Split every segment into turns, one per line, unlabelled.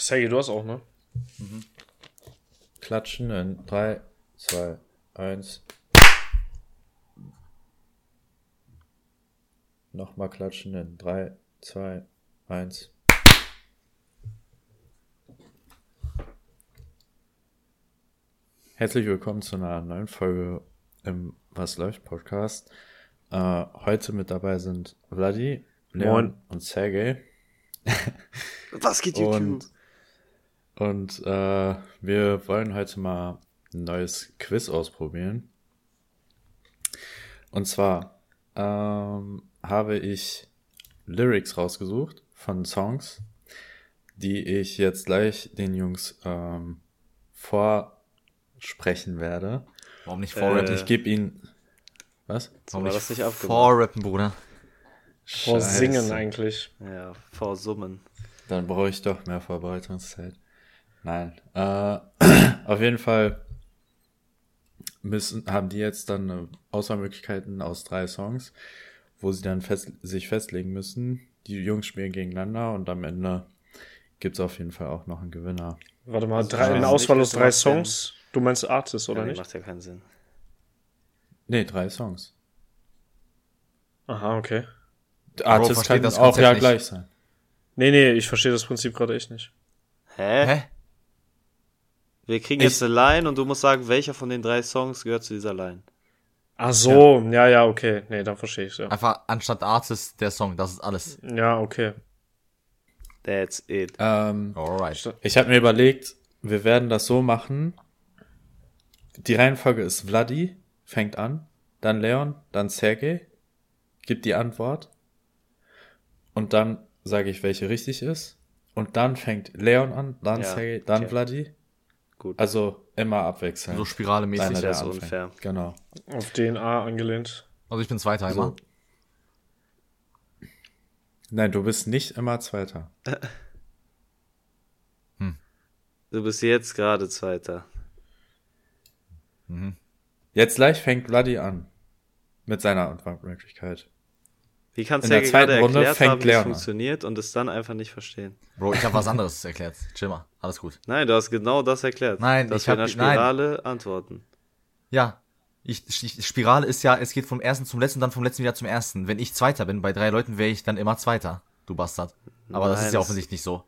Sergej, du hast auch, ne?
Klatschen in 3, 2, 1. Nochmal klatschen in 3, 2, 1. Herzlich willkommen zu einer neuen Folge im Was läuft Podcast. Äh, heute mit dabei sind Vladi, Leon
Moin.
und Sergej.
Was geht
Und, und äh, wir wollen heute mal ein neues Quiz ausprobieren. Und zwar ähm, habe ich Lyrics rausgesucht von Songs, die ich jetzt gleich den Jungs ähm, vorsprechen werde.
Warum nicht vorrappen?
ich gebe ihnen. Was?
Warum
war
nicht
das nicht
vorrappen, Bruder?
Vor
Scheiße.
Singen eigentlich.
Ja, vor Summen.
Dann brauche ich doch mehr Vorbereitungszeit. Nein. Äh, auf jeden Fall müssen, haben die jetzt dann äh, Auswahlmöglichkeiten aus drei Songs, wo sie dann fest, sich festlegen müssen. Die Jungs spielen gegeneinander und am Ende gibt's auf jeden Fall auch noch einen Gewinner.
Warte mal,
Also,
drei, eine Auswahl aus drei Songs. Du meinst Artist, oder
ja, nee,
nicht?
macht ja keinen Sinn.
Nee, drei Songs.
Aha, okay.
Artist kann
das
auch ja
nicht.
gleich sein.
Nee, nee, ich verstehe das Prinzip gerade echt nicht.
Hä?
Hä?
Wir kriegen
Ich-
jetzt eine Line und du musst sagen, welcher von den drei Songs gehört zu dieser Line.
Ach so, ja, ja, okay. Nee, dann verstehe ich ja.
Einfach anstatt Artist der Song, das ist alles.
Ja, okay.
That's it.
Ähm,
Alright.
Ich habe mir überlegt, wir werden das so machen. Die Reihenfolge ist Vladi, fängt an, dann Leon, dann Sergej, gibt die Antwort und dann sage ich, welche richtig ist. Und dann fängt Leon an, dann
Ja,
Sergej, dann
okay.
Vladi.
Gut.
Also immer abwechselnd.
So spiralemäßig.
Einer,
das
der
ist
anfängt.
unfair.
Genau.
Auf DNA angelehnt.
Also ich bin Zweiter
So.
immer.
Nein, du bist nicht immer Zweiter.
Du bist jetzt gerade Zweiter.
Jetzt gleich fängt Vladi an. Mit seiner Antwortmöglichkeit.
Wie kannst
In
du
der
ja
zweiten
gerade
Runde
erklärt haben, wie es funktioniert und es dann einfach nicht verstehen?
Bro, ich habe was anderes erklärt. Chill mal. Alles gut.
Nein, du hast genau das erklärt.
Nein,
dass
ich
wir in
hab-
der Spirale antworten.
Ja. Ich, ich, Spirale ist ja, es geht vom ersten zum letzten, dann vom letzten wieder zum ersten. Wenn ich Zweiter bin, bei drei Leuten wäre ich dann immer Zweiter. Du Bastard. Aber das
Nein,
ist ja
das-
offensichtlich nicht so.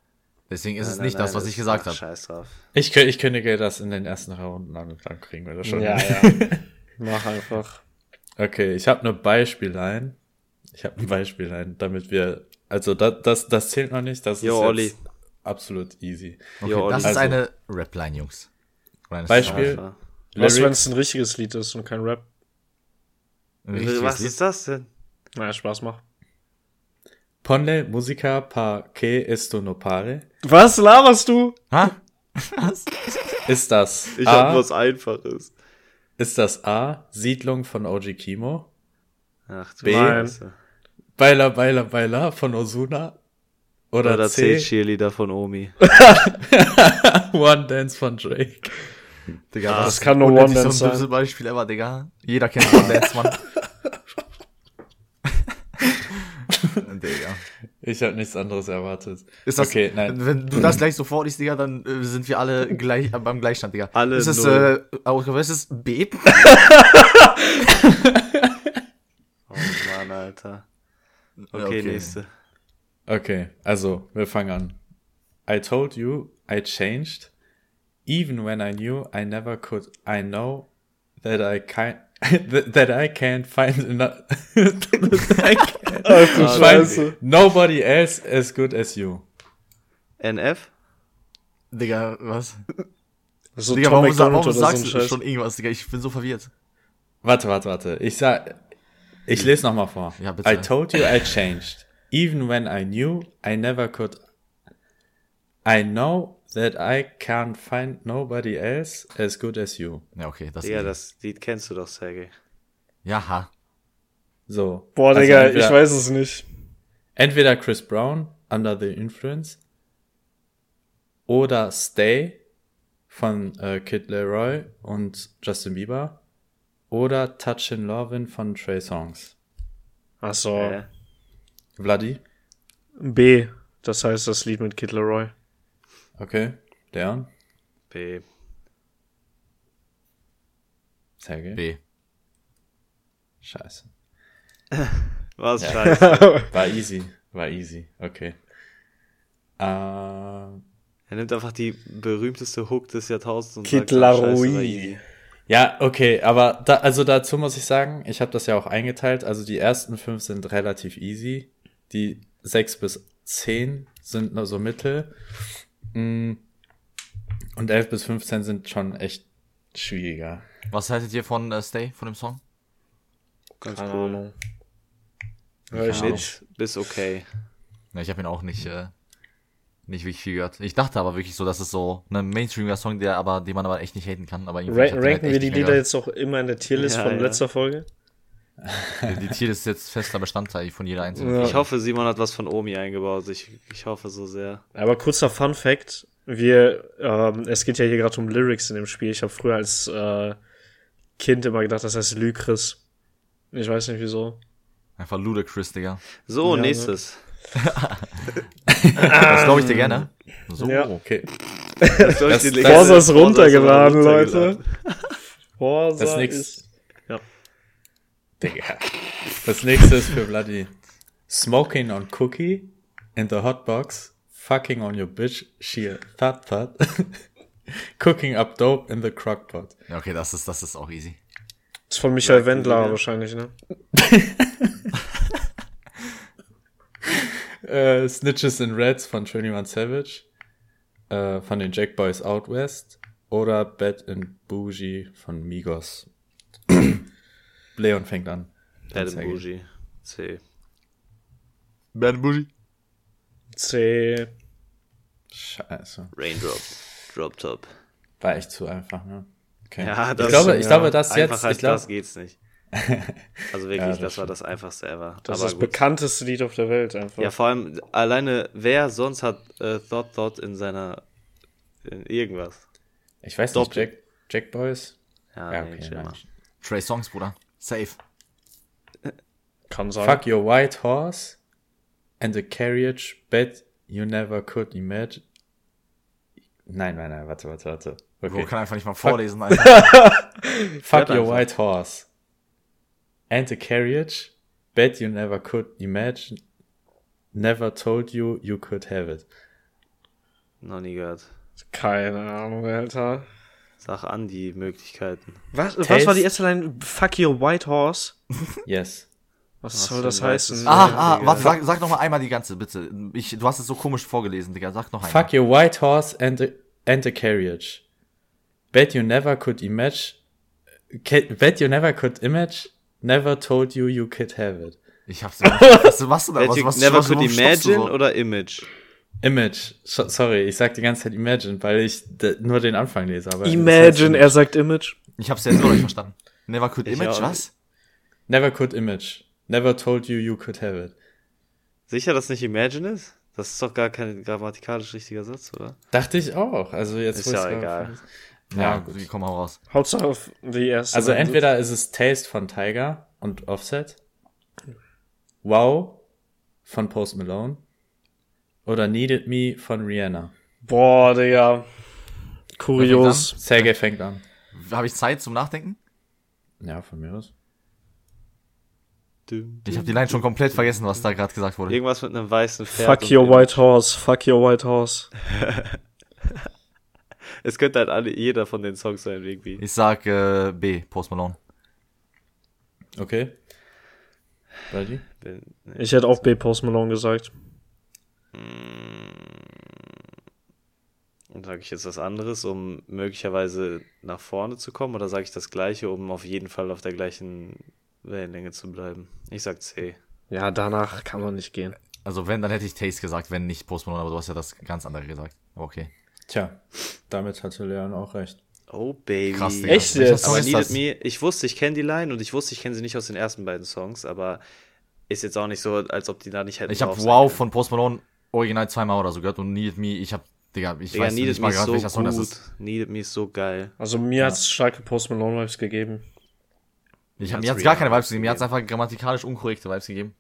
Deswegen ist
Nein,
es
nein,
nicht das,
nein,
was ich gesagt habe.
Scheiß drauf.
Ich, ich kündige das in den ersten drei Runden an und dann kriegen wir das schon.
Ja, ja. Mach einfach.
Okay, ich habe eine Beispielline. Ich habe eine Beispielline, damit wir, also das, das, das zählt noch nicht, das
Jo,
ist
Olli.
jetzt absolut easy.
Okay,
Jo,
das
Olli.
ist
Also-
eine Rap-Line, Jungs. Oder eine
Beispiel.
Alpha.
Was, wenn es ein richtiges Lied ist und kein Rap?
Ein
Was
Lied.
ist das denn?
Naja, Spaß macht.
Ponle musica pa que esto no pare.
Was laberst du?
Ha? Was?
Ist das
Ich hab
A,
was Einfaches.
ist das A, Siedlung von OG Kimo?
Ach du
B.
Scheiße.
Baila, Baila, Baila von Osuna? Oder,
Oder
C,
C-Cheerleader von Omi.
One Dance von Drake?
Digga,
Ah,
was
das kann nur One Dance
so ein
sein.
Beispiel ever, Digga. Jeder kennt One Dance, Mann. Digga.
Ich habe nichts anderes erwartet.
Ist das,
okay, nein.
wenn du das gleich sofort liest, Digga, dann äh, sind wir alle gleich, äh, beim Gleichstand, Digga.
Alle
Ist es, äh, Ausgabe, ist es B?
Oh Mann, Alter. Okay, nächste.
Okay, also wir fangen an. I told you I changed, even when I knew I never could. I know that I can't. that I can't find enough. I can't
du
find nobody else as good as you.
NF?
Digga, was?
So
Digga,
Tom
warum, warum
so
sagst du schon irgendwas, Digga? Ich bin so verwirrt.
Warte, warte, warte. Ich sag, ich lese noch mal vor.
Ja, bitte.
I told you I changed, even when I knew I never could. I know that I can't find nobody else as good as you.
Ja, okay, das ist.
das Lied kennst du doch, Sergej.
Ja, ha.
So.
Boah,
Also
Digga,
entweder,
ich weiß es nicht.
Entweder Chris Brown, Under the Influence, oder Stay von äh, Kid Leroy und Justin Bieber, oder Touchin' Lovin' von Trey Songs.
Ach so.
Äh,
Vladi?
B. Das heißt das Lied mit Kid Leroy.
Okay, Leon,
B.
Sergej.
B.
Scheiße.
Was scheiße.
War easy, war easy, okay. Ähm,
er nimmt einfach die berühmteste Hook des Jahrtausends und
Kid
sagt, ah,
Ja, okay, aber da, also dazu muss ich sagen, ich habe das ja auch eingeteilt. Also die ersten fünf sind relativ easy. Die sechs bis zehn sind nur so mittel. Mm. Und elf bis 15 sind schon echt schwieriger.
Was haltet ihr von äh, Stay, von dem Song?
Ganz
Keine
cool.
Ahnung. Hör ich nicht.
Bis okay.
Ja, ich habe ihn auch nicht, äh, nicht wirklich viel gehört. Ich dachte aber wirklich so, dass es so ein Mainstreamiger Song, der aber, den man aber echt nicht haten kann. Aber irgendwie
Ra
den halt
ranken wir die Lieder
gehört.
jetzt auch immer in der Tierlist
Ja,
von
ja.
letzter Folge?
Die Tier ist jetzt fester Bestandteil von jeder einzelnen.
Ja.
Ich hoffe, Simon hat was von Omi eingebaut. Ich, ich hoffe so sehr.
Aber kurzer Fun Fact: Wir, ähm, es geht ja hier gerade um Lyrics in dem Spiel. Ich habe früher als äh, Kind immer gedacht, das heißt Lykris. Ich weiß nicht wieso.
Einfach ludicrous, Digga.
So,
Ja, ne?
Das glaube ich dir gerne. So.
Ja.
Okay.
Das,
Das- das-
Forza ist runtergeladen, Leute. Forza
Das nächste-
ist.
Digga. Das nächste ist für Bloody. Smoking on cookie in the hotbox. Fucking on your bitch. Sheer thud thud. Cooking up dope in the crockpot.
Ja, okay, das ist, das ist auch easy.
ist von Michael
Sagt
Wendler
Lieder.
wahrscheinlich, ne?
Äh, Snitches in Reds von 21 Savage. Äh, von den Jack Boys Out West. Oder Bad and Bougie von Migos. Leon fängt an.
Bad and Bougie. C.
Bad Bougie.
C.
Scheiße.
Raindrop. Drop Top.
War echt zu einfach, ne? Okay.
Ja,
ich
das-
glaube, ich
ja.
glaube, das jetzt, ich glaube,
das geht's nicht. Also wirklich,
Ja,
das,
das
war das einfachste ever.
Das
Aber
ist das
gut.
bekannteste Lied auf der Welt einfach.
Ja, vor allem alleine, wer sonst hat äh, Thought Thought in seiner in irgendwas?
ich weiß nicht,
Doppel.
Jack, Jack Boys?
Ja,
Ja,
nee,
okay, nein.
Trey Songs, Bruder. Safe.
Kann sein.
Fuck your white horse and a carriage bet you never could imagine. Nein, nein, nein, warte, warte, warte.
Bro,
Okay.
kann einfach nicht mal vorlesen, Alter.
Fuck
Fährt
your
einfach.
white horse and a carriage bet you never could imagine. Never told you you could have it.
Noch nie gehört.
Keine Ahnung, Alter.
Sag an die Möglichkeiten.
Was, was war die erste Line? Fuck your white horse?
Yes.
Was,
Was
soll das heißen?
Ah, ah, warte, sag, sag noch mal einmal die ganze, bitte. Ich, du hast es so komisch vorgelesen, Digga. Sag noch einmal.
Fuck your white horse and a, and a carriage. Bet you never could imagine. Bet you never could image. Never told you you could have it.
Ich hab's nicht. Was, was, was,
Welche,
was,
Never
was,
Could
du
Imagine
so?
oder Image?
Image. So, sorry, ich sag die ganze Zeit Imagine, weil ich nur den Anfang lese. Aber das heißt
Imagine, er sagt Image.
Ich hab's jetzt noch nicht verstanden. Never could
Ich
image,
auch
was?
Never could image. Never told you you could have it.
Sicher, dass nicht Imagine ist? Das ist doch gar kein grammatikalisch richtiger Satz, oder?
Dachte ich auch. Also jetzt
Ist ja egal.
gerade-
Ja,
Ja,
gut,
gut.
komm mal raus.
Hauptsache auf die erste.
Also entweder ist es Taste von Tiger und Offset. Wow von Post Malone. Oder Needed Me von Rihanna.
Boah, Digga. Kurios.
Sergej fängt an.
Habe ich Zeit zum Nachdenken?
Ja, von mir aus.
Ich habe die Line schon komplett vergessen, was da gerade gesagt wurde.
Irgendwas mit einem weißen Pferd.
Fuck your white horse. Fuck your white horse.
Es könnte halt alle, jeder von den Songs sein, irgendwie.
Ich sag äh, B, Post Malone.
Okay. Ready?
Bin- nee.
Ich hätte auch B Post Malone gesagt.
Und sage ich jetzt was anderes, um möglicherweise nach vorne zu kommen, oder sage ich das gleiche, um auf jeden Fall auf der gleichen Wellenlänge zu bleiben? Ich sag C.
Ja, danach kann man nicht gehen.
Also wenn, dann hätte ich Taste gesagt, wenn nicht Post Malone, aber du hast ja das ganz andere gesagt. Okay.
Tja, damit hatte Leon auch recht.
Oh, Baby.
Krass, Digga.
Echt jetzt?
Aber
ist
Needed? Me, ich wusste, ich kenne die Line und ich wusste, ich kenne sie nicht aus den ersten beiden Songs, aber ist jetzt auch nicht so, als ob die da nicht hätten
Ich habe Wow
können.
von Post Malone original zweimal oder so gehört und Needed Me, ich hab, Digga, ich
Digga,
weiß
Needed
nicht
Me
mal
ist
gerade,
so
welcher Song das
gut.
ist.
Needed Me ist so geil.
Also mir hat's starke Post Malone Vibes gegeben.
Ich hab, mir hat's gar keine Vibes gegeben, mir hat's einfach grammatikalisch unkorrekte Vibes gegeben.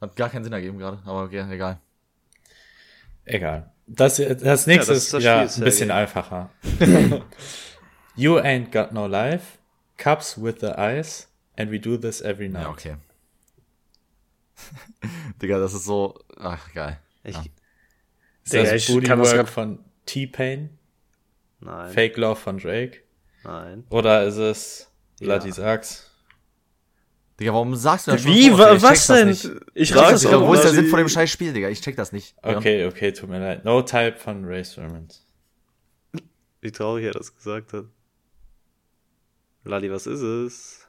Hat gar keinen Sinn ergeben gerade, aber okay, egal.
Egal. Das, das nächste
Ja, das
ist
ist das Spiel,
ein bisschen einfacher. you ain't got no life. Cups with the eyes. And we do this every night.
Ja, okay. Digga, das ist so. Ach, geil.
Ich,
Ja.
Ist
Digga,
das
ich
Booty
kann das
Work
grad-
von T-Pain?
Nein,
Fake Love von Drake?
nein.
Oder ist es
Ja.
Bloody Sag's?
Digga, warum sagst du das schon
Wie?
Digga? Ich
Was
check das
denn?
nicht.
Ich rate
es
das
Digga,
doch,
wo ist der Sinn von dem scheiß Spiel, Digga? Ich check das nicht.
Okay, okay, tut mir leid. No Type von Ray Sermons.
Wie traurig er das gesagt hat. Lali, was ist es?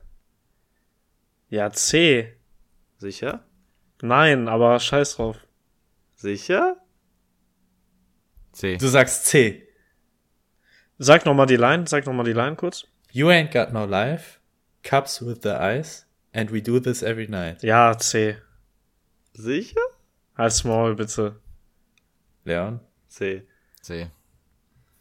Ja, C.
Sicher?
Nein, aber scheiß drauf.
Sicher?
C.
Du sagst C.
Sag noch mal die Line, sag noch mal die Line kurz.
You ain't got no life. Cups with the eyes. And we do this every night.
Ja, C.
Sicher?
Halt's Maul, bitte.
Leon?
C.
C.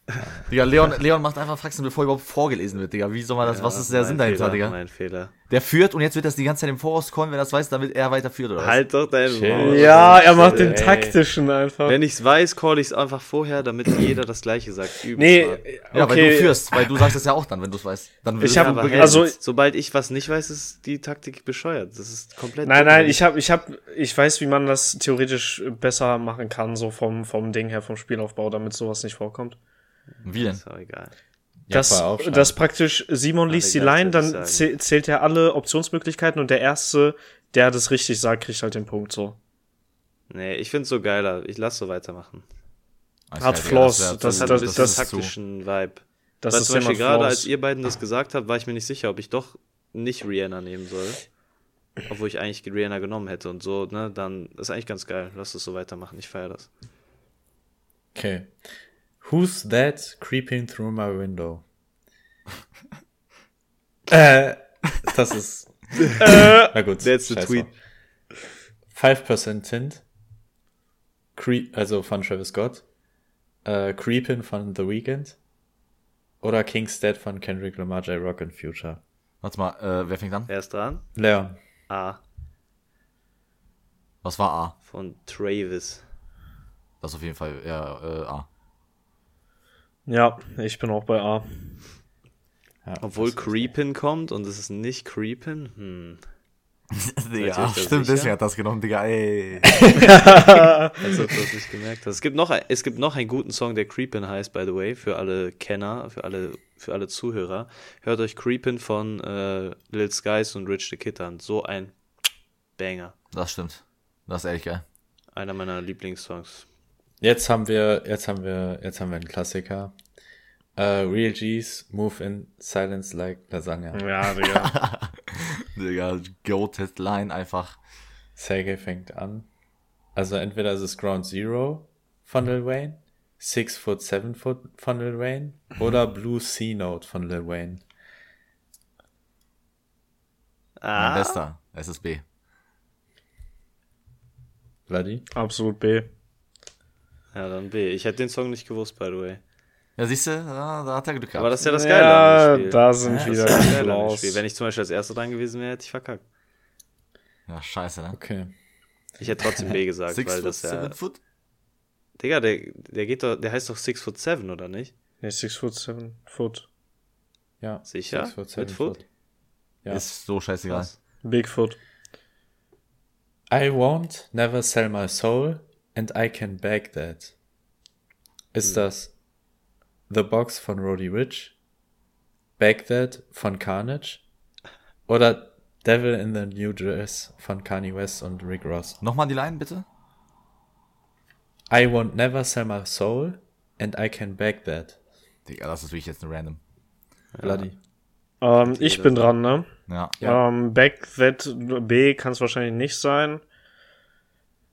Digga, Leon, Leon macht einfach Faxen, bevor überhaupt vorgelesen wird, Digga. Wie soll man das, was
Ja,
ist der Sinn dahinter,
Fehler,
Digga?
Mein Fehler.
Der führt und jetzt wird das die ganze Zeit im Voraus kommen, wenn er das weiß, damit er weiterführt, oder was?
Halt doch dein. Maul.
Ja, er macht den
ey.
taktischen einfach.
Wenn ich's weiß, call ich's einfach vorher, damit jeder das gleiche sagt. Übelst
Nee,
smart.
Ja, weil du führst, weil du sagst es ja auch dann, wenn du es weißt. Dann
Ich hab-
aber
also-
sobald ich was nicht weiß, ist die Taktik bescheuert. Das ist komplett.
Nein, nein, ich hab, ich hab, ich weiß, wie man das theoretisch besser machen kann, so vom, vom Ding her, vom Spielaufbau, damit sowas nicht vorkommt.
Wie denn?
Ist auch egal.
Ja,
Das,
aufschreiben.
das praktisch, Simon liest die Line, dann zählt er alle Optionsmöglichkeiten und der Erste, der das richtig sagt, kriegt halt den Punkt, so.
Nee, ich find's so geiler. Ich lass so weitermachen.
Alles
Hat Flaws, das-
Das hat
das-
ist zu-
taktischen Vibe.
Das
Weil
ist
zum Beispiel gerade, als ihr beiden das gesagt habt, war ich mir nicht sicher, ob ich doch nicht Rihanna nehmen soll. Obwohl ich eigentlich Rihanna genommen hätte und so, ne, dann ist eigentlich ganz geil. Lass es so weitermachen. Ich feiere das.
Okay. Who's that creeping through my window? äh, das ist. Na gut.
That's the tweet.
drauf. 5% Tint. Creep, also von Travis Scott. Äh, Creepin von The Weeknd. Oder King's Dead von Kendrick Lamar, J. Rock und Future.
Warte mal, äh, wer fängt an?
Er ist dran.
Leon.
A.
Was war A?
Von Travis.
Das auf jeden Fall, ja, äh, A.
Ja, ich bin auch bei A.
Ja,
Obwohl Creepin kommt und es ist nicht Creepin. Hm. Da
stimmt, deswegen hat das genommen, Digga, ey.
Als ob du das nicht gemerkt hast. Es gibt noch, es gibt noch einen guten Song, der Creepin heißt, by the way, für alle Kenner, für alle, für alle Zuhörer. Hört euch Creepin von äh, Lil Skies und Rich the Kid an. So ein Banger.
Das stimmt. Das ist ehrlich geil.
Einer meiner Lieblingssongs.
Jetzt haben wir, jetzt haben wir, jetzt haben wir einen Klassiker. Äh, Real G's Move in Silence Like Lasagna.
Ja, Digga.
Digga, goated Line einfach.
Sergey fängt an. Also entweder ist es Ground Zero von Lil Wayne, Six Foot Seven Foot von Lil Wayne oder Blue C Note von Lil Wayne.
Mein
Ah,
bester. SSB.
Bloody?
Absolut B.
ja, dann B. Ich hätte den Song nicht gewusst, by the way.
Ja, siehst du, da, da hat er Glück gehabt.
Aber das ist ja das Geile
ja,
an dem Spiel.
da sind
Ja,
wieder
das. Spiel. Wenn ich zum Beispiel als Erster dran gewesen wäre, hätte ich verkackt.
ja, scheiße, ne?
Okay.
Ich hätte trotzdem B gesagt,
Six
weil
foot,
das ja.
seven foot?
Digga, der, der geht doch, der heißt doch Six Foot Seven, oder nicht?
Nee, Six Foot, Seven Foot.
Ja.
Sicher?
Six Foot,
Mit
Seven
Foot?
Foot. Ja.
Ist so scheißegal.
Was?
Bigfoot.
I won't never sell my soul and I can beg that. Ist das The Box von Roddy Rich, Beg That von Carnage oder Devil in the New Dress von Kanye West und Rick Ross?
Nochmal die Line, bitte?
I won't never sell my soul and I can beg that.
Digga, das ist wirklich jetzt eine random.
Bloody.
Ähm, ich bin dran, ne?
Ja.
Ja.
Ähm, Back That B kann es wahrscheinlich nicht sein.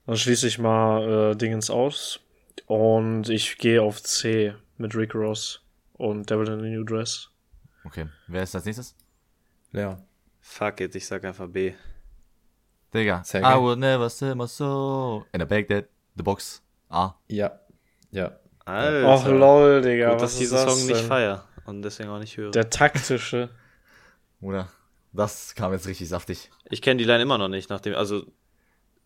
Dann schließe ich mal äh, Dingens aus. Und ich gehe auf C mit Rick Ross und Devil in a New Dress.
Okay. Wer ist als nächstes?
Leon.
Fuck it, ich sag einfach B.
Digga.
Sehr
I will never sell my soul. In a bag that. The box. A.
Ja. Ja.
Alter.
Och lol, Digga.
Gut,
was
dass ich
ist
diesen
das
Song nicht
denn?
feier und deswegen auch nicht höre.
Der taktische.
Oder? Das kam jetzt richtig saftig.
Ich kenne die Line immer noch nicht, nachdem, also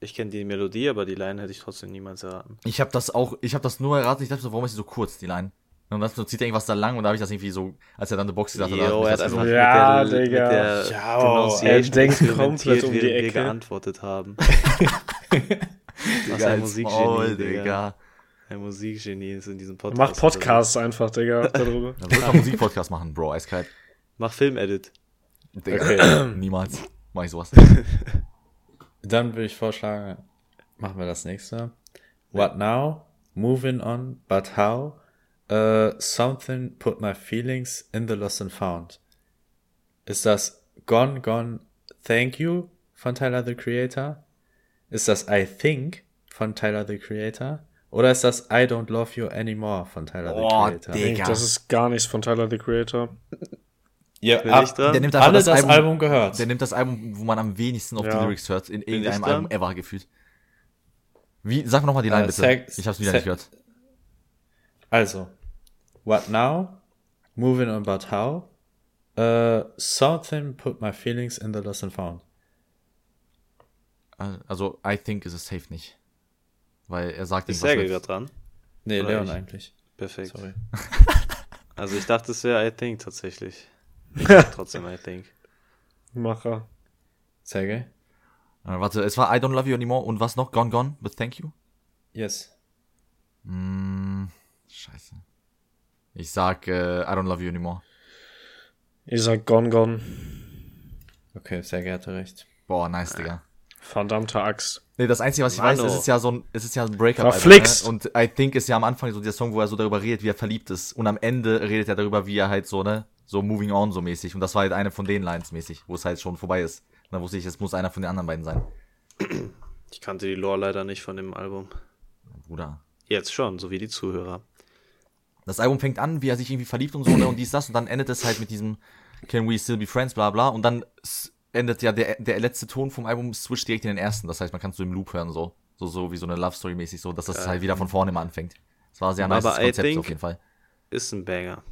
Ich kenne die Melodie, aber die Line hätte ich trotzdem niemals erraten.
Ich habe das auch, ich habe das nur erraten, ich dachte so, warum ist die so kurz, die Line? Und dann zieht er irgendwas da lang und da habe ich das irgendwie so, als er dann die Box gesagt hat,
er einfach
so,
Ja,
mit der,
Digga.
mit der
Ja, oh, er denkt komplett um die
während wir
Ecke.
geantwortet haben. Was
Digga,
ein Musikgenie,
Maul,
Digga.
Digga.
Ein Musikgenie ist in diesem Podcast.
Mach Podcasts einfach, Digga, darüber.
Dann würde ich Musikpodcast machen, Bro, eiskalt.
Mach Film-Edit.
Digga,
Okay.
niemals mach ich sowas.
Dann würde ich vorschlagen, machen wir das nächste. What now? Moving on, but how? Uh, something put my feelings in the lost and found. Ist das Gone, Gone, Thank You von Tyler the Creator? Ist das I Think von Tyler the Creator? Oder ist das I Don't Love You Anymore von Tyler the
Oh,
Creator?
Digga.
Das ist gar nichts von Tyler, the Creator.
Ja,
Bin
ab,
ich dran?
Der nimmt
alle
das,
das
Album,
Album gehört.
Der nimmt das Album, wo man am wenigsten auf die
Ja.
Lyrics hört, in irgendeinem? Album ever gefühlt. Wie, sag noch mal die Line
Äh,
bitte.
sag-
ich hab's wieder
sag-
nicht gehört.
Also, what now? Moving on, but how? Uh, something put my feelings in the lost and found.
Also, I think ist es safe nicht. Weil er sagt
Ist Sergej
mit-
gerade dran?
Nee,
Oder
Leon
ich?
eigentlich.
Perfekt.
Sorry.
Also ich dachte, es wäre I Think tatsächlich. Trotzdem I Think.
Macher.
Sergej?
Äh, warte, es war I don't love you anymore und was noch? Gone Gone, but thank you?
Yes.
Mm, scheiße. Ich sag äh, I don't love you anymore.
Ich sag Gone Gone.
Okay, Sergej hatte recht.
Boah, nice, Digga.
Verdammte Axt.
Nee, das Einzige, was ich
Mano.
weiß, es ist ja so ein, es ist ja ein Breakup.
Verflixt.
Ne? Und I think ist ja am Anfang so der Song, wo er so darüber redet, wie er verliebt ist. Und am Ende redet er darüber, wie er halt so, ne, so moving on so mäßig. Und das war halt eine von den Lines mäßig, wo es halt schon vorbei ist. Und dann wusste ich, es muss einer von den anderen beiden sein.
Ich kannte die Lore leider nicht von dem Album.
Bruder.
Jetzt schon, so wie die Zuhörer.
Das Album fängt an, wie er sich irgendwie verliebt und so, ne, und dies, das, und dann endet es halt mit diesem Can we still be friends, bla bla. Und dann endet ja der, der letzte Ton vom Album switcht direkt in den ersten. Das heißt, man kann es so im Loop hören, so. So, so wie so eine Love Story mäßig, so, dass das halt wieder von vorne immer anfängt. Das war ein sehr nice Konzept
think-
auf jeden Fall.
Ist ein Banger.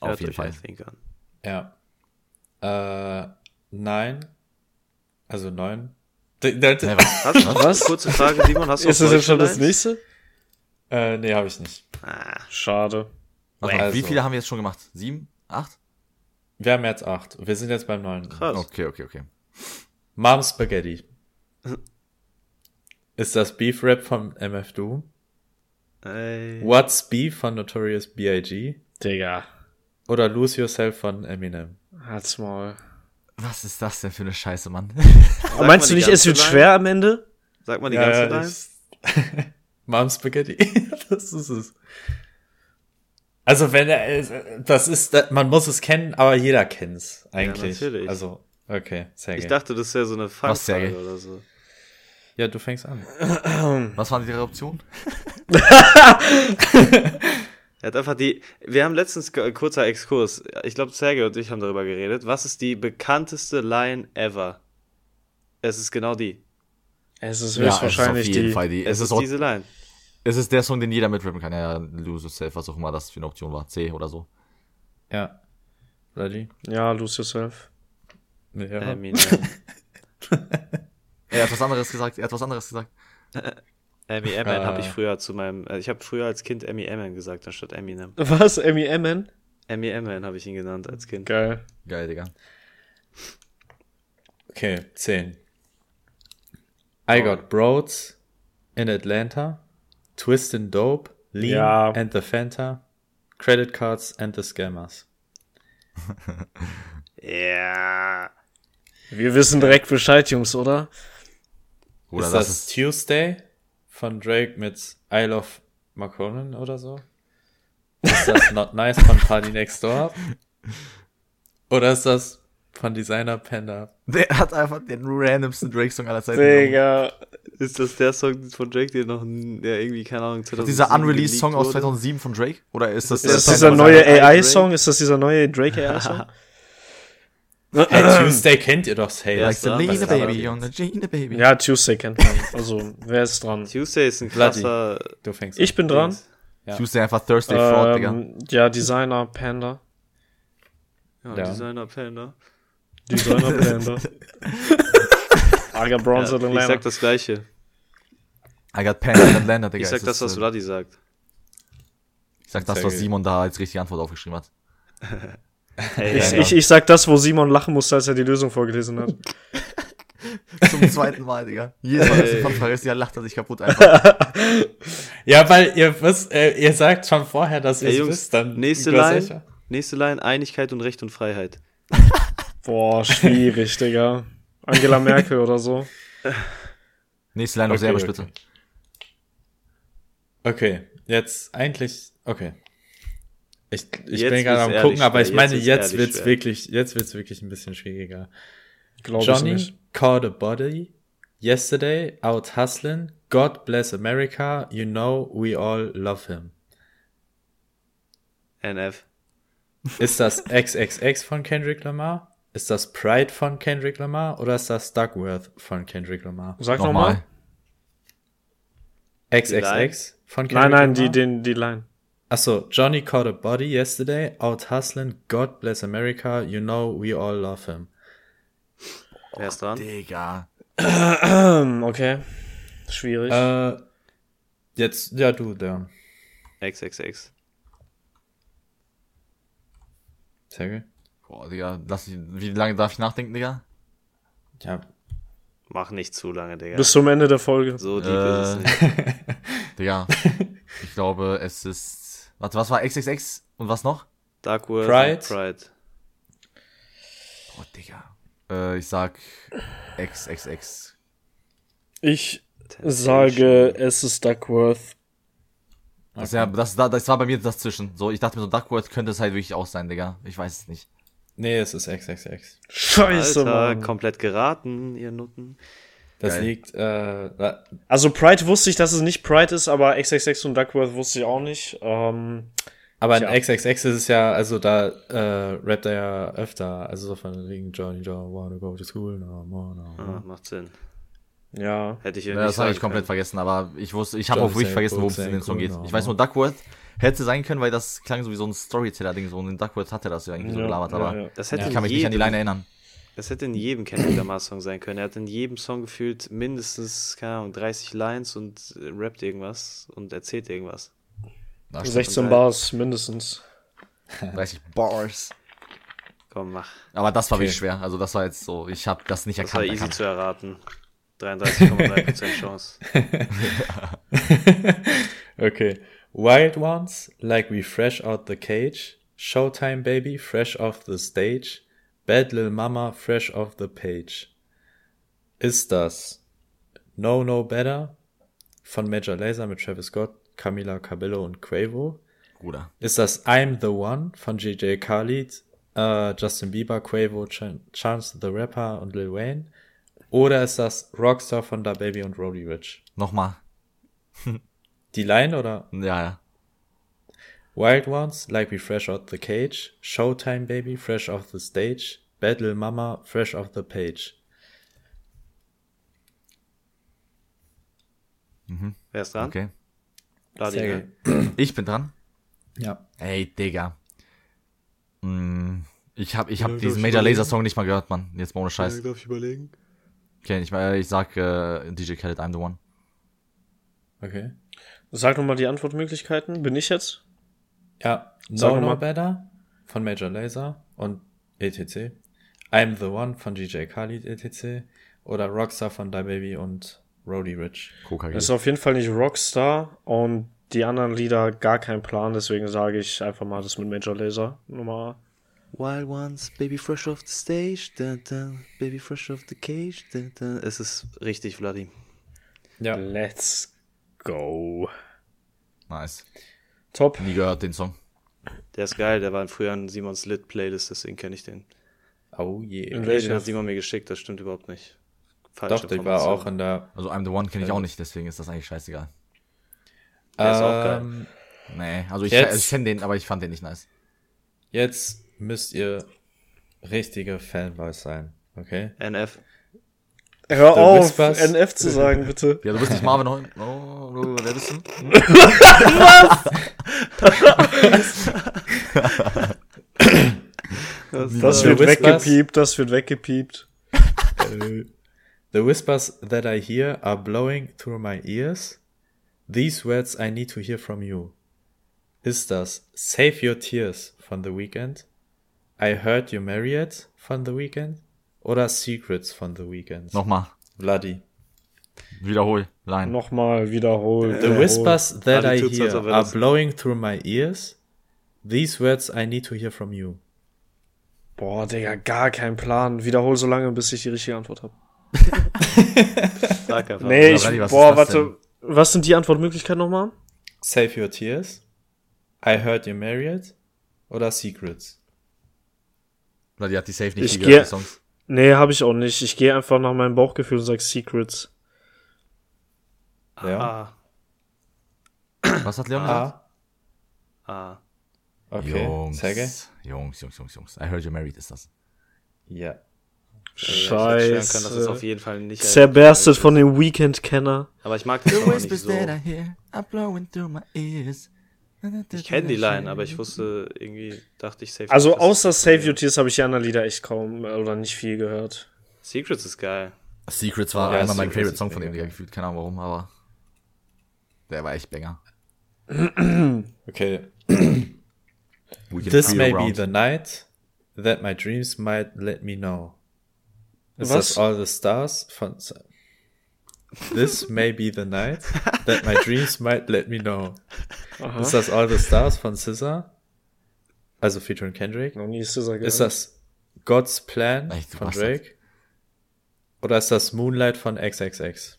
Auf
Hört
jeden Fall.
I Think an.
Ja. Äh, nein. Also neun. D
Hä, was?
Was?
Kurze Frage, Simon, hast du
Ist das jetzt schon das nächste?
äh, nee, habe ich nicht.
Ah,
Schade.
Warte,
Also.
Wie viele haben wir jetzt schon gemacht? Sieben? Acht?
Wir haben jetzt acht. Wir sind jetzt beim neunten.
krass.
Okay, okay, okay.
Mom Spaghetti. Ist das Beef Rap von MF Doom?
Ey.
What's Beef von Notorious B.I.G.?
Digga.
Oder Lose Yourself von Eminem?
Halt's mal.
Was ist das denn für eine Scheiße, Mann?
Aber meinst du nicht, es
ganze
wird schwer am Ende?
Sag mal die ganze Line.
ich- Mom Spaghetti. das ist es. Also wenn er, das ist, man muss es kennen, aber jeder kennt's eigentlich.
natürlich.
Also, okay, sehr
Ich dachte, das wäre so eine? Fangfrage oder so.
Ja, du fängst an.
Was waren die drei Optionen?
Er hat einfach die. Wir haben letztens ge- kurzer Exkurs. Ich glaube, Sergej und ich haben darüber geredet. Was ist die bekannteste Line ever? Es ist genau die.
Es ist
Ja, es ist auf
höchstwahrscheinlich
jeden
die.
Fall die.
Es,
Es,
ist,
ist, auch,
diese Line.
es ist der Song, den jeder mitrappen kann. Ja, Lose Yourself, was auch immer das für eine Option war. C oder so.
Ja. Ready?
Ja, lose yourself.
Ja.
Eminem.
Er hat was anderes gesagt. Er hat was anderes gesagt.
Eminem
Ah.
habe ich früher zu meinem. äh, Ich habe früher als Kind Eminem gesagt, anstatt Eminem.
Was? M.E.M.N.?
Eminem habe ich ihn genannt als Kind.
Geil.
Geil, Digga.
Okay, 10. I got Broads in Atlanta, Twistin' Dope, Lean
Ja.
and the Fanta, Credit Cards and the Scammers.
Ja.
Wir wissen direkt Bescheid, Jungs, oder?
Oder
ist
das,
das,
ist.
Tuesday von Drake mit I Love Maconan oder so? Ist das Not Nice von Party Next Door? Oder ist das von Designer Panda?
Der hat einfach den randomsten Drake-Song aller Zeiten. genommen.
Digga.
Ist das der Song von Drake, der noch, der irgendwie, keine Ahnung, 2007
Dieser unreleased Song aus
wurde?
2007 von Drake? Oder ist das,
Ist das
das
der
dieser neue? AI-Song? Ist das dieser neue Drake AI-Song?
Hey, Tuesday kennt ihr doch safe.
Ja,
Like
dran,
Selena Baby on the Gina Baby.
ja, Tuesday kennt man. Also, wer ist dran?
Tuesday ist ein
Bloody.
krasser.
Du fängst
Ich bin dran.
Ja.
Tuesday einfach Thursday Fraud, Digga.
Ähm, ja, Designer Panda.
Ja,
Ja.
Designer Panda.
Designer Panda. Aga
Ja,
Bronze
ich sag das gleiche.
I got Pan in Atlanta, Digga.
Ich sag das, was
äh,
Vladi sagt.
Ich sag das, was. Simon da als richtige Antwort aufgeschrieben hat.
Ey,
Ich, ich, ich sag das, wo Simon lachen musste, als er die Lösung vorgelesen hat.
Zum zweiten Mal, Digga. Jedes Mal, dass ich von ja, lacht er sich kaputt einfach.
Ja, weil ihr wisst, äh, ihr sagt schon vorher, dass ihr wisst, dann
nächste Line. Nächste Line, Einigkeit und Recht und Freiheit.
Boah, schwierig, Digga. Angela Merkel oder so.
Nächste Line noch
Okay,
Serbisch,
okay.
bitte.
Okay, jetzt eigentlich, okay. Ich, ich
Jetzt
bin gerade am gucken, aber ich meine,
jetzt
jetzt,
wird's schwer.
wirklich, jetzt wird's wirklich ein bisschen schwieriger.
Glaube ich
Johnny caught a body yesterday out hustling. God bless America. You know we all love him.
NF.
Ist das XXX von Kendrick Lamar? Ist das Pride von Kendrick Lamar? Oder ist das Duckworth von Kendrick Lamar?
Sag
Nochmal.
XXX von Kendrick
Nein, nein,
Lamar?
die, den, die Line.
Achso, Johnny caught a body yesterday out hustling. God bless America. You know we all love him.
Wer ist dran?
Digga.
Okay. Schwierig.
Äh, jetzt, ja, du, der.
XXX.
Sehr gut.
Boah, Digga, lass ich, wie lange darf ich nachdenken, Digga?
Ja,
Mach nicht zu lange, Digga.
Bis zum Ende der Folge.
so deep
Äh,
ist es nicht.
Digga, ich glaube, es ist, warte, was war XXX und was noch?
Darkworth
Pride?
und Pride.
Boah, Digga. Äh, ich sag XXX.
Ich sage, es ist Duckworth.
Das, ja, das, das, das war bei mir das zwischen. So, ich dachte mir so, Duckworth könnte es halt wirklich auch sein, Digga. Ich weiß es nicht.
nee, es ist XXX.
Scheiße,
Alter,
Mann.
komplett geraten, ihr Nutten.
Das
Geil.
liegt, äh,
Also Pride wusste ich, dass es nicht Pride ist, aber XXX und Duckworth wusste ich auch nicht. Ähm,
aber in
Tja.
XXX ist es ja, also da äh, rappt er ja öfter, also so von wegen Johnny John wanna go to school no more, no
Ah,
more.
macht Sinn.
ja.
Hätte ich ja
Ja,
nicht
das habe ich komplett
können.
vergessen, aber ich wusste, ich habe auch wirklich vergessen, worum es in den Song geht. Ich weiß nur, Duckworth hätte sein können, weil das klang so wie so ein Storyteller-Ding, so und in Duckworth hat er das ja irgendwie so
Ja,
gelabert,
ja,
aber
ja.
Das hätte
Ja.
ich kann mich nicht an die Line erinnern.
Das hätte in jedem Kendrick Lamar Song sein können. Er hat in jedem Song gefühlt mindestens, keine Ahnung, 30 Lines und äh, rappt irgendwas und erzählt irgendwas.
Na, stimmt.
16
Und
Bars mindestens.
30 Bars.
Komm, mach.
Aber das war
Okay.
wirklich schwer. Also das war jetzt so, ich habe das nicht
Das war
erkannt.
easy
erkannt.
zu erraten. 33,3% Chance.
Okay. Wild ones, like we fresh out the cage. Showtime baby, fresh off the stage. Bad little mama, fresh off the page. Ist das No No Better von Major Lazer mit Travis Scott, Camila Cabello und Quavo?
Bruder.
Ist das I'm the One von JJ Khalid, äh, Justin Bieber, Quavo, Ch Chance the Rapper und Lil Wayne? Oder ist das Rockstar von Da Baby und Roddy Rich?
Nochmal.
Die Line oder
Ja, ja.
Wild Ones, like we fresh out the cage. Showtime baby, fresh off the stage. Bad little mama, fresh off the page.
Wer ist dran?
Okay.
Gut.
Ich bin dran.
Ja.
Ey, Digga. Hm, ich hab, ich hab
Ja,
diesen Major? Laser Song nicht mal gehört, Mann. Jetzt mal ohne Scheiß.
Darf ich überlegen?
Okay, ich, ich sag äh, DJ Khaled, I'm the one.
Okay.
Sag nochmal die Antwortmöglichkeiten. Bin ich jetzt?
Ja. No No. Better von Major Lazer und ETC. I'm the One von DJ Khalid ETC. Oder Rockstar von Da Baby und Roddy Rich.
KKG.
Das ist auf jeden Fall nicht Rockstar und die anderen Lieder gar kein Plan, deswegen sage ich einfach mal das mit Major Laser. Nummer
Wild ones, baby fresh off the stage, dun, dun, baby fresh off the cage. Dun, dun. Es ist richtig, Vladi.
Ja.
Let's go.
Nice.
Top.
Nie gehört den Song.
Der ist geil, der war früher in Simons Lit Playlist, deswegen kenne ich den.
Oh yeah.
In
Den
welcher?
hat Simon mir geschickt, das stimmt überhaupt nicht. Falsche
Doch, die war auch in der.
Also I'm the one kenne ich
Also-
auch nicht, deswegen ist das eigentlich scheißegal.
Der ist auch geil.
Ähm,
Nee, also ich,
Jetzt-
ich kenne den, aber ich fand den nicht nice.
Jetzt müsst ihr richtige Fanboys sein. Okay?
NF.
Hör
The
auf,
Whispers.
NF zu sagen, bitte.
Ja, du bist nicht Marvin Heu. Oh, du, wer bist du?
Das
The
wird
Whispers.
weggepiept, das wird weggepiept.
The whispers that I hear are blowing through my ears. These words I need to hear from you. Ist das Save Your Tears von The Weeknd? I Heard You Married von The Weeknd? Oder Secrets von The Weeknd?
Nochmal.
Bloody.
Wiederhol. Line.
Nochmal wiederholen.
The
wiederholen.
whispers that I hear are blowing through my ears. These words I need to hear from you.
Boah, Digga, gar kein Plan. Wiederhol so lange, bis ich die richtige Antwort habe.
Sag einfach.
Nee, ich,
was
boah, warte. Was sind die Antwortmöglichkeiten nochmal?
Save Your Tears? I Heard You Married? Oder Secrets?
Oder die hat die Safe nicht
Ich
gehört, die Songs.
Nee, habe ich auch nicht. Ich gehe einfach nach meinem Bauchgefühl und sag Secrets.
Ja.
Ah,
Was hat Leon gesagt?
Ah,
ah.
okay.
Jungs.
Sergej?
Jungs, Jungs, Jungs, Jungs. I heard you married ist das.
Ja.
Scheiße. Kann, das ist auf jeden Fall nicht.
Zerberstet von dem Weekend-Kenner.
Aber ich mag das auch nicht so. Ich kenne die Line, aber ich wusste irgendwie, dachte ich safe.
Also außer Save Your Tears habe ich die anderen Lieder echt kaum oder nicht viel gehört.
Secrets ist geil.
Secrets war
Ja,
einmal mein Favorite Song von dem gefühlt. Keine Ahnung warum, aber der war echt banger.
Okay. This may be
around.
the night that my dreams might let me know. Ist
Was?
das All the Stars von... This may be the night that my dreams might let me know.
Aha.
Ist das All the Stars von SZA? Also featuring Kendrick?
Noch nie Scissor gehört.
Ist das God's Plan
Echt,
von. Drake? Oder ist das Moonlight von XXX?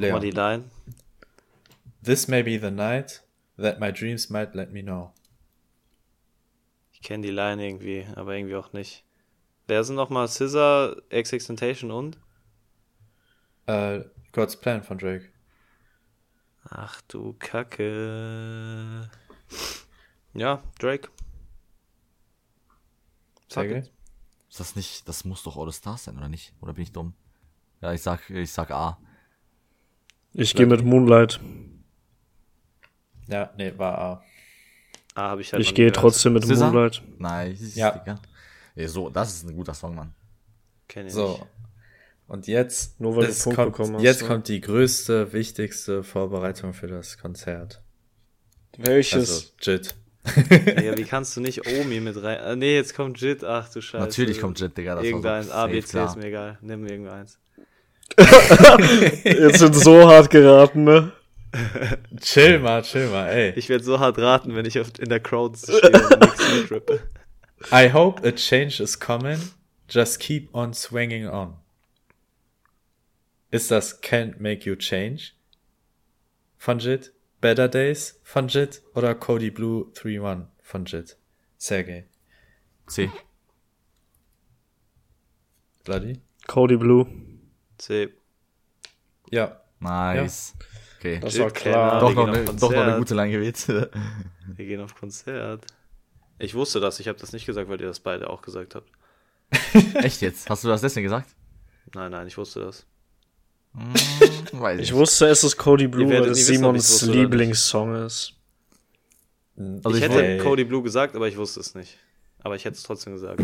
Nochmal die. Line.
This may be the night that my dreams might let me know.
Ich kenne die Line irgendwie, aber irgendwie auch nicht. Wer sind nochmal Scissor, X-Extentation und?
Äh, God's Plan von Drake.
Ach du Kacke. Ja, Drake. It.
Ist das nicht, das muss doch All the Stars sein, oder nicht? Oder bin ich dumm? Ja, ich sag, ich sag A.
Ich gehe mit Moonlight.
Ja, nee, war A.
Ah, habe ich halt
Ich gehe trotzdem mit
Scissor?
Moonlight.
Nice,
Ja.
Digga. Ja, so, das ist ein guter Song, Mann.
Kenn ich
So. Und jetzt,
Nur weil du Punkt
kommt,
bekommen hast,
jetzt
ne?
kommt die größte, wichtigste Vorbereitung für das Konzert.
Welches?
Also, Jit.
Digga, wie kannst du nicht Omi mit rein? Ah, nee, jetzt kommt Jit. Ach du Scheiße.
Natürlich kommt Jet, Digga. Das
Irgendeins.
war
A,
so
B,
safe,
C
klar.
ist mir egal. Nimm irgendeins.
Jetzt sind so hart geraten, ne?
Chill mal, chill mal, ey.
Ich werde so hart raten, wenn ich in der Crowd stehe und nichts.
I hope a change is coming. Just keep on swinging on. Ist das Can't Make You Change von Jit? Better Days von Jit? Oder Cody Blue 3-1 von Jit? Sergey.
C.
Bloody?
Cody Blue.
C.
Ja.
Nice. Okay.
Das war klar.
Doch noch, eine, doch noch eine gute Line gewählt.
Wir gehen auf Konzert. Ich wusste das, ich habe das nicht gesagt, weil ihr das beide auch gesagt habt.
Echt jetzt? Hast du das deswegen gesagt?
Nein, nein, ich wusste das.
Hm, weiß
Ich wusste, es ist Cody Blue, weil es Simons. Lieblingssong ist.
Also
ich
ich
hätte
woll-
Cody Blue gesagt, aber ich wusste es nicht. Aber ich hätte es trotzdem gesagt.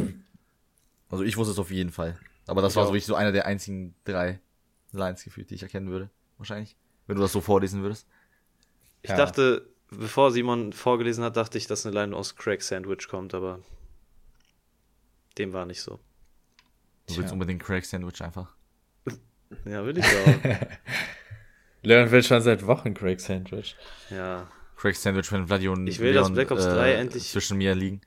Also ich wusste es auf jeden Fall. Aber das
Ich
war so wirklich so einer der einzigen drei Lines gefühlt, die ich erkennen würde. Wahrscheinlich. Wenn du das so vorlesen würdest.
Ich
Ja.
dachte, bevor Simon vorgelesen hat, dachte ich, dass eine Line aus Craig Sandwich kommt, aber dem war nicht so.
Du willst
Tja.
unbedingt Craig Sandwich einfach.
Ja, will ich auch.
Leon will schon seit Wochen Craig Sandwich.
ja.
Craig Sandwich, wenn Vladi und
Ich will, dass
Leon,
Black Ops 3 endlich-
zwischen mir liegen.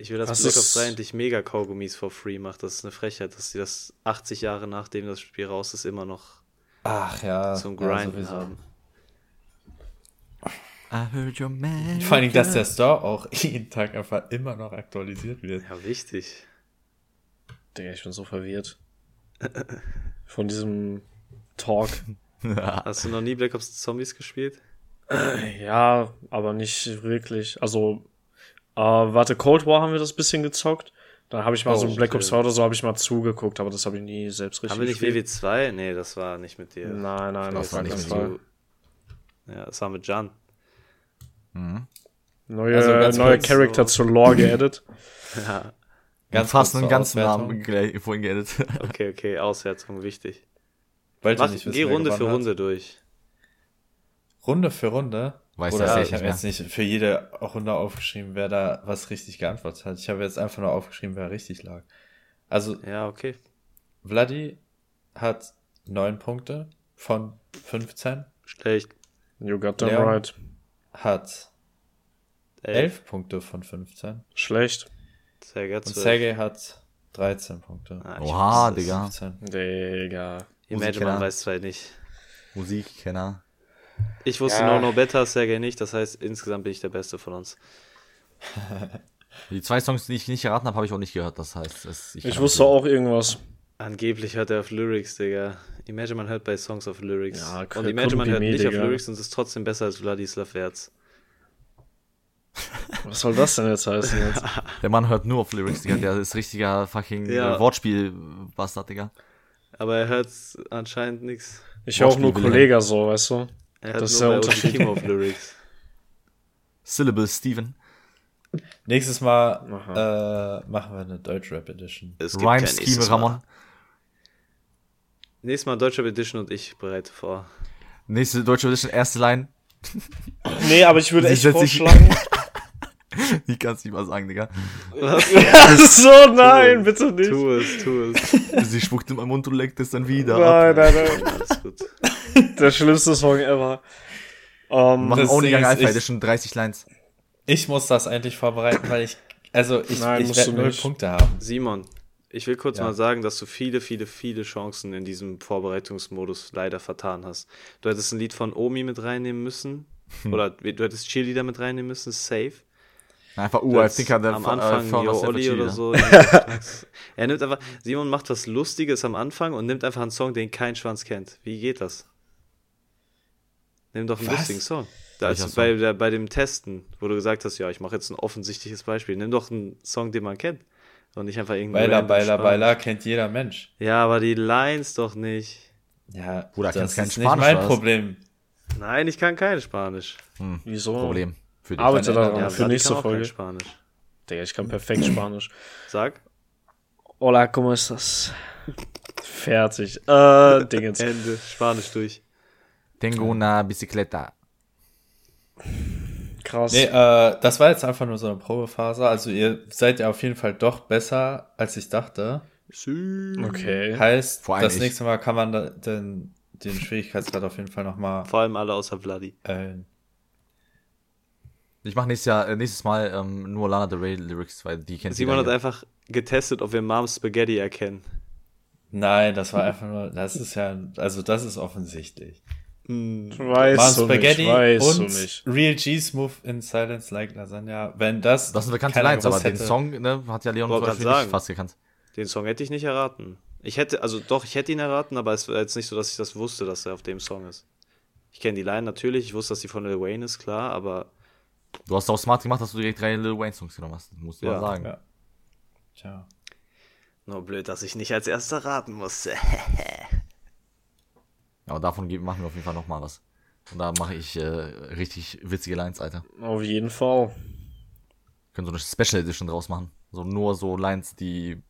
Ich will, dass
Was
Black Ops
ist-
3 endlich mega Kaugummis for free macht. Das ist eine Frechheit, dass sie das 80 Jahre nachdem das Spiel raus ist, immer noch
Ach ja.
zum
ja,
Grinden
sowieso.
haben.
I heard your man.
Vor allem, dass der Store auch jeden Tag einfach immer noch aktualisiert wird.
Ja, wichtig.
Digga, ich bin so verwirrt. Von diesem Talk.
Hast du noch nie Black Ops Zombies gespielt?
Ja, aber nicht wirklich. Also, äh, warte, Cold War haben wir das bisschen gezockt. Dann habe ich mal
Oh,
so ein Black Ops
okay.
2 oder so habe ich mal zugeguckt, aber das habe ich nie selbst richtig
Haben wir nicht
gespielt.
WW2? Nee, das war nicht mit dir.
Nein, nein,
Das
das,
war nicht
das
mit
war
dir.
Ja, das war mit Jan.
Mhm.
neue,
Also
neue Charakter
so-
zur Lore geedit.
Ja,
Ganz
fast einen ganzen
Auswertung.
Namen vorhin geedet.
okay, okay, Auswertung wichtig.
Wollt ihr
Mach,
nicht wissen,
geh Runde für? Runde durch.
Runde für Runde.
Weiß
Oder
das
ich habe jetzt nicht für jede Runde aufgeschrieben, wer da was richtig geantwortet hat. Ich habe jetzt einfach nur aufgeschrieben, wer richtig lag. Also
Ja, okay.
Vladi hat neun Punkte von 15,
Schlecht.
You got them
Leon.
right.
hat
Elf.
Punkte von 15
Schlecht.
Sehr gut.
und Sergej hat 13 Punkte.
Ah,
Oha. Digga.
15.
Digga.
Imagine, man weiß es halt nicht.
Musikkenner.
Ich wusste
Ja.
No No Better, Sergej nicht. Das heißt, insgesamt bin ich der Beste von uns.
Die zwei Songs, die ich nicht erraten habe, habe ich auch nicht gehört. Das heißt, es,
Ich
kann
wusste auch irgendwas.
Angeblich hört er auf Lyrics, Digga. Imagine, man hört bei Songs auf Lyrics.
Ja,
und Imagine, man hört nicht auf. Lyrics und es ist trotzdem besser als Vladislav Wertz.
Was soll das denn jetzt heißen jetzt?
Der Mann hört nur auf Lyrics, Digga. Der ist richtiger fucking
Ja.
äh, Wortspiel-Bastard, Digga.
Aber er hört anscheinend nichts.
Ich höre auch nur Kollege so, weißt du?
Er hört
Das ist
nur
der Unterschied.
Kim auf Lyrics.
Syllable Steven.
Nächstes Mal äh, machen wir eine Deutsch-Rap Edition.
Es gibt
Rhyme
kein
Scheme
nächstes Mal.
Ramon.
Nächstes Mal Deutscher Edition und ich bereite vor.
Nächste deutsche Edition, erste Line.
Nee, aber ich würde
Sie
echt vorschlagen.
Ich kann es nicht mal sagen, Digga.
so, nein, bitte nicht.
Tu es, tu es.
Sie spuckt in meinen Mund und leckt es dann wieder ab.
Nein, nein, nein.
Alles gut.
Der schlimmste Song ever. Ähm,
Machen Only Alpha
ich-
Edition, 30 Lines.
Ich muss das eigentlich vorbereiten, weil ich, also ich,
Nein,
ich
musst
werde
du
null. Punkte haben.
Simon, ich will kurz
Ja.
mal sagen, dass du viele, viele, viele Chancen in diesem Vorbereitungsmodus leider vertan hast. Du hättest ein Lied von Omi mit reinnehmen müssen.
Hm.
Oder du hättest Cheerleader mit reinnehmen müssen, safe.
Einfach, uh, I
hättest
think I
am Anfang
found
Yo Olli oder so. er nimmt einfach, Simon macht was Lustiges am Anfang und nimmt einfach einen Song, den kein Schwanz kennt. Wie geht das? Nimm doch einen
Was?
lustigen Song. Da ist bei, der, bei dem Testen, wo du gesagt hast, ja, ich mache jetzt ein offensichtliches Beispiel. Nimm doch einen Song, den man kennt. Und nicht einfach irgendeinen.
Beiler, Beiler. Beiler kennt jeder Mensch.
Ja, aber die Lines doch nicht.
Ja,
Bruder,
das
kein
ist nicht
Spanisch,
mein
oder was?
Problem.
Nein, ich kann kein Spanisch.
Wieso?
Problem für dich.
Arbeite daran
Ja,
für nächste
kann auch kein
Folge.
Spanisch.
Digga, ich kann perfekt Spanisch.
Sag.
Hola, ¿cómo estás? Fertig. Äh, Dingens.
Ende. Spanisch durch.
Tengo una bicicleta.
Krass.
Nee, äh, das war jetzt einfach nur so eine Probephase. Also ihr seid ja auf jeden Fall doch besser, als ich dachte.
Okay.
Heißt,
Vor allem
das
ich.
nächste Mal kann man da, den, den Schwierigkeitsgrad auf jeden Fall nochmal
Vor allem alle außer Vladi.
erhöhen.
Ich mache nächstes Jahr, äh, nächstes Mal ähm, nur Lana Del Rey Lyrics, weil die kennt
Simon hat einfach getestet, ob wir Moms Spaghetti erkennen.
Nein, das war einfach nur, das ist ja, also das ist offensichtlich.
Weißt
Mom
du
Spaghetti
nicht, weißt du
und
nicht.
Real G's Move in Silence Like Lasagna. Wenn das.
Das sind bekannte Lines, aber
gewusst
den
hätte-
Song ne, hat ja Leon zum Beispiel
grad
nicht
sagen.
fast gekannt.
Den Song hätte ich nicht erraten. Ich hätte, also doch, ich hätte ihn erraten, aber es war jetzt nicht so, dass ich das wusste, dass er auf dem Song ist. Ich kenne die Line natürlich, ich wusste, dass die von Lil Wayne ist, klar, aber
Du hast auch smart gemacht, dass du direkt drei Lil Wayne Songs genommen hast. Musst du
Ja,
mal sagen.
Ja. Tja.
nur blöd, dass ich nicht als erster raten musste.
Aber davon machen wir auf jeden Fall nochmal was. Und da mache ich äh, richtig witzige Lines, Alter.
Auf jeden Fall.
Können so eine Special Edition draus machen. So nur so Lines, die.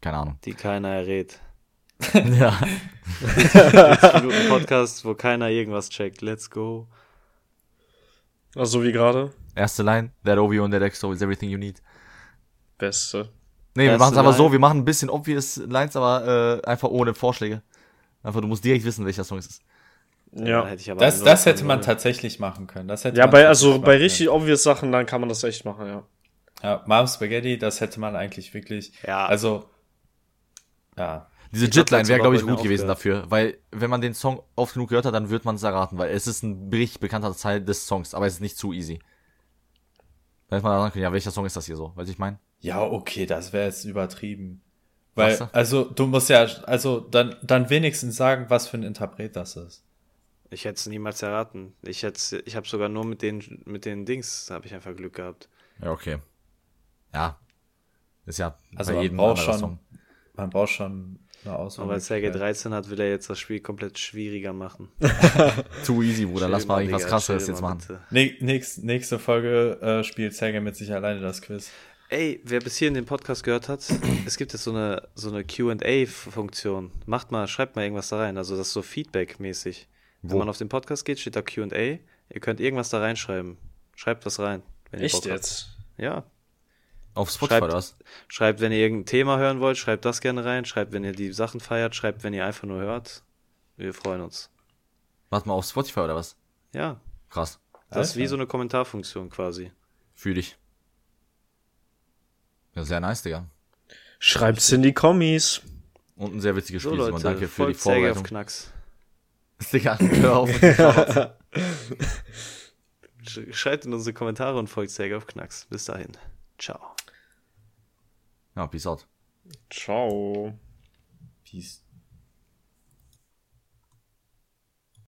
Keine Ahnung.
Die keiner errät.
ja.
40 Minuten Podcast, wo keiner irgendwas checkt. Let's go.
Also wie gerade.
Erste Line, that OVO and that EXO is everything you need.
Beste.
Nee, wir
Erste
machen es aber so, wir machen ein bisschen obvious Lines, aber äh, einfach ohne Vorschläge. Einfach, du musst direkt wissen, welcher Song es ist.
Ja.
hätte ich aber
Das, das hätte man tatsächlich machen können. Das hätte
Ja, bei, also bei
können.
richtig obvious Sachen, dann kann man das echt machen, ja.
Ja, Mom Spaghetti, das hätte man eigentlich wirklich.
Ja.
Also. Ja.
Diese Jitline wäre, glaube ich, gut gewesen
aufgehört.
dafür, weil wenn man den Song oft genug gehört hat, dann wird man es erraten, weil es ist ein richtig bekannter Teil des Songs, aber es ist nicht zu easy. Dann hätte man sagen können, ja, welcher Song ist das hier so? Weißt du, ich meine?
Ja, okay, das wäre jetzt übertrieben. Weil,
da?
also, du musst ja, also, dann, dann wenigstens sagen, was für ein Interpret das ist.
Ich hätte es niemals erraten. Ich hätte, ich habe sogar nur mit den, mit den Dings, habe ich einfach Glück gehabt.
Ja, okay. Ja. Ist ja
Also,
bei jedem
braucht schon,
Song.
man braucht schon eine Auswahl.
Weil Sergej 13 hat, will er jetzt das Spiel komplett schwieriger machen.
Zu easy, Bruder. Lass mal irgendwas krasseres jetzt machen.
nächste Folge äh, spielt Sergej mit sich alleine das Quiz.
Ey, wer bis hierhin den Podcast gehört hat, es gibt jetzt so eine, so eine QA-Funktion. Macht mal, schreibt mal irgendwas da rein. Also das ist so Feedback-mäßig. Wenn man auf den Podcast geht, steht da QA. Ihr könnt irgendwas da reinschreiben. Schreibt was rein. Wenn ihr
Echt
Bock habt.
jetzt?
Ja.
Auf Spotify
Schreibt-
oder was?
Schreibt, wenn ihr irgendein Thema hören wollt, schreibt das gerne rein. Schreibt, wenn ihr die Sachen feiert. Schreibt, wenn ihr einfach nur hört. Wir freuen uns.
Warte mal, auf Spotify oder was?
Ja.
Krass.
Das ist wie so eine Kommentarfunktion quasi.
Fühl dich. Ja, sehr nice, Digga.
Schreibt's in die Kommis.
Und ein sehr witziges
So,
Spiel, Simon.
Leute,
Danke für die
folgt Sergei auf
Vorbereitung.
Knacks.
Digga, hör auf
Schreibt in unsere Kommentare und folgt Sergei auf Knacks. Bis dahin. Ciao.
Ja, peace out.
Ciao.
Peace.